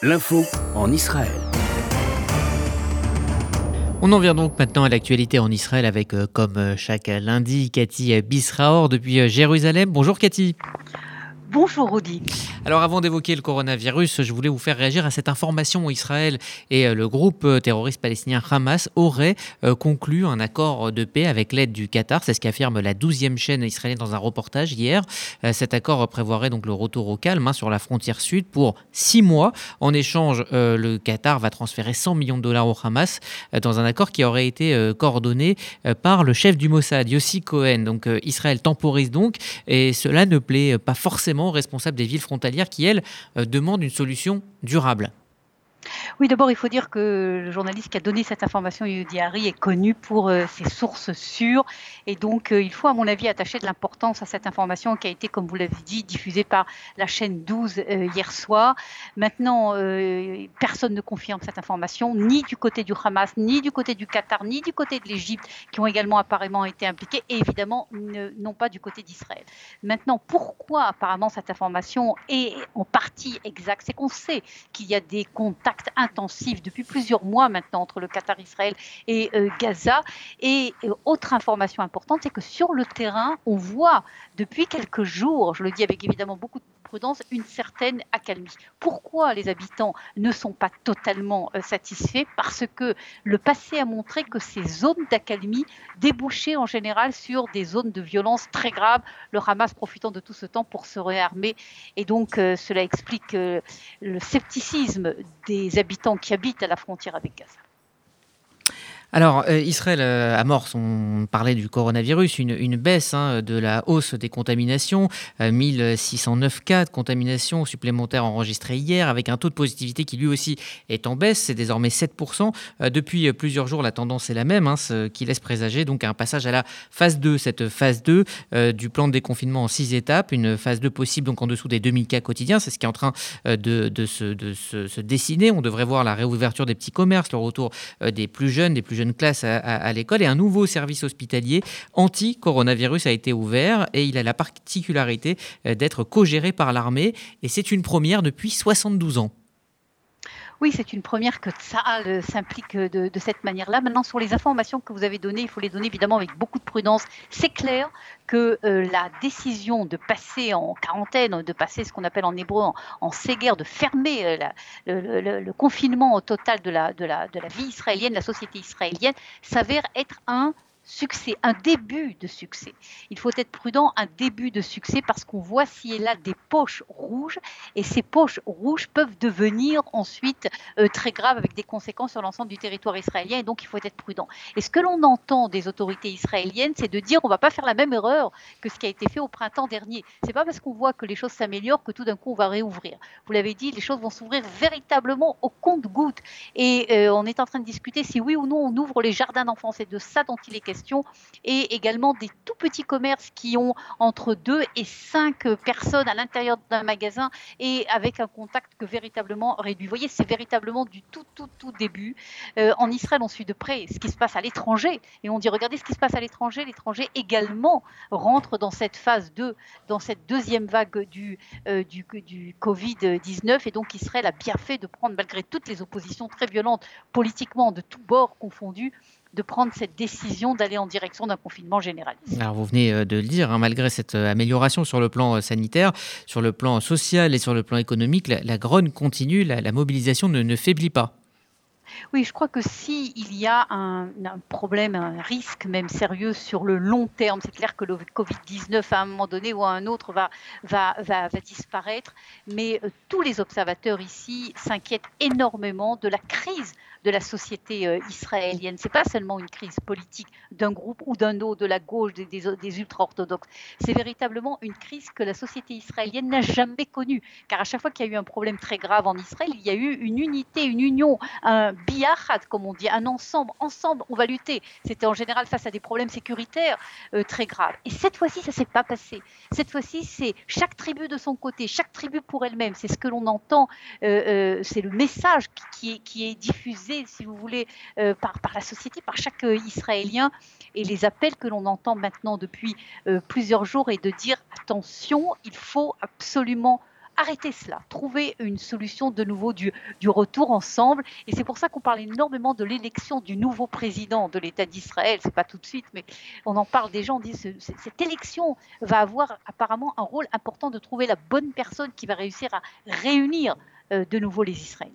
L'info en Israël. On en vient donc maintenant à l'actualité en Israël avec, euh, comme euh, chaque lundi, Cathy Bisraor depuis euh, Jérusalem. Bonjour Cathy. Bonjour Rudy. Alors avant d'évoquer le coronavirus, je voulais vous faire réagir à cette information Israël et euh, le groupe euh, terroriste palestinien Hamas auraient euh, conclu un accord de paix avec l'aide du Qatar. C'est ce qu'affirme la 12e chaîne israélienne dans un reportage hier. Cet accord prévoirait donc le retour au calme hein, sur la frontière sud pour six mois. En échange, le Qatar va transférer 100 millions de dollars au Hamas dans un accord qui aurait été coordonné par le chef du Mossad, Yossi Cohen. Donc Israël temporise donc et cela ne plaît pas forcément responsables des villes frontalières qui, elles, euh, demandent une solution durable. Oui, d'abord, il faut dire que le journaliste qui a donné cette information, Yudi Hari, est connu pour euh, ses sources sûres. Et donc, euh, il faut, à mon avis, attacher de l'importance à cette information qui a été, comme vous l'avez dit, diffusée par la chaîne 12 euh, hier soir. Maintenant, personne ne confirme cette information, ni du côté du Hamas, ni du côté du Qatar, ni du côté de l'Égypte, qui ont également apparemment été impliqués, et évidemment, non pas du côté d'Israël. Maintenant, pourquoi apparemment cette information est en partie exacte? C'est qu'on sait qu'il y a des contacts intensif depuis plusieurs mois maintenant entre le Qatar, Israël et euh, Gaza. Et autre information importante, c'est que sur le terrain, on voit depuis quelques jours, je le dis avec évidemment beaucoup de prudence, une certaine accalmie. Pourquoi les habitants ne sont pas totalement euh, satisfaits? Parce que le passé a montré que ces zones d'accalmie débouchaient en général sur des zones de violence très graves, le Hamas profitant de tout ce temps pour se réarmer. Et donc euh, cela explique euh, le scepticisme des habitants qui habitent à la frontière avec Gaza. Alors, euh, Israël euh, amorce, on parlait du coronavirus, une, baisse hein, de la hausse des contaminations. 1609 euh, cas de contamination supplémentaires enregistrés hier, avec un taux de positivité qui lui aussi est en baisse, c'est désormais 7%. depuis plusieurs jours, la tendance est la même, hein, ce qui laisse présager donc un passage à la phase 2, cette phase 2 du plan de déconfinement en six étapes, une phase 2 possible donc en dessous des 2000 cas quotidiens, c'est ce qui est en train de, se, se, dessiner. On devrait voir la réouverture des petits commerces, le retour des plus jeunes, des plus jeune classe à, l'école et un nouveau service hospitalier anti-coronavirus a été ouvert et il a la particularité euh, d'être co-géré par l'armée et c'est une première depuis 72 ans. Oui, c'est une première que Tsahal s'implique de, de, cette manière-là. Maintenant, sur les informations que vous avez données, il faut les donner évidemment avec beaucoup de prudence. C'est clair que euh, la décision de passer en quarantaine, de passer ce qu'on appelle en hébreu en, en de fermer euh, le, le, confinement total de la, de, la, de la vie israélienne, la société israélienne, s'avère être un succès, un début de succès. Il faut être prudent, un début de succès parce qu'on voit s'il a là des poches rouges et ces poches rouges peuvent devenir ensuite euh, très graves avec des conséquences sur l'ensemble du territoire israélien et donc il faut être prudent. Et ce que l'on entend des autorités israéliennes, c'est de dire on va pas faire la même erreur que ce qui a été fait au printemps dernier. C'est pas parce qu'on voit que les choses s'améliorent que tout d'un coup on va réouvrir. Vous l'avez dit, les choses vont s'ouvrir véritablement au compte-gouttes et euh, on est en train de discuter si oui ou non on ouvre les jardins d'enfants. C'est de ça dont il est question et également des tout petits commerces qui ont entre 2 et 5 personnes à l'intérieur d'un magasin et avec un contact que véritablement réduit. Vous voyez, c'est véritablement du tout, tout, tout début. Euh, en Israël, on suit de près ce qui se passe à l'étranger et on dit regardez ce qui se passe à l'étranger. L'étranger également rentre dans cette phase 2, dans cette deuxième vague du, euh, du, du Covid-19 et donc Israël a bien fait de prendre, malgré toutes les oppositions très violentes politiquement de tous bords confondus, de prendre cette décision d'aller en direction d'un confinement généralisé. Alors vous venez euh, de le dire, hein, malgré cette euh, amélioration sur le plan euh, sanitaire, sur le plan social et sur le plan économique, la, grogne continue, la, mobilisation ne faiblit pas. Oui, je crois que s'il il y a un, problème, un risque même sérieux sur le long terme, c'est clair que le Covid-19 à un moment donné ou à un autre va, disparaître, mais euh, tous les observateurs ici s'inquiètent énormément de la crise de la société euh, israélienne. Ce n'est pas seulement une crise politique d'un groupe ou d'un autre, de la gauche, des, des ultra-orthodoxes. C'est véritablement une crise que la société israélienne n'a jamais connue. Car à chaque fois qu'il y a eu un problème très grave en Israël, il y a eu une unité, une union, un biachad, comme on dit, un ensemble. Ensemble, on va lutter. C'était en général face à des problèmes sécuritaires euh, très graves. Et cette fois-ci, ça s'est pas passé. Cette fois-ci, c'est chaque tribu de son côté, chaque tribu pour elle-même. C'est ce que l'on entend. Euh, euh, c'est le message qui est, diffusé, si vous voulez, par, par la société, par chaque Israélien. Et les appels que l'on entend maintenant depuis plusieurs jours est de dire attention, il faut absolument arrêter cela, trouver une solution de nouveau du, du retour ensemble. Et c'est pour ça qu'on parle énormément de l'élection du nouveau président de l'État d'Israël. C'est pas tout de suite, mais on en parle déjà. On dit cette élection va avoir apparemment un rôle important de trouver la bonne personne qui va réussir à réunir euh, de nouveau les Israéliens.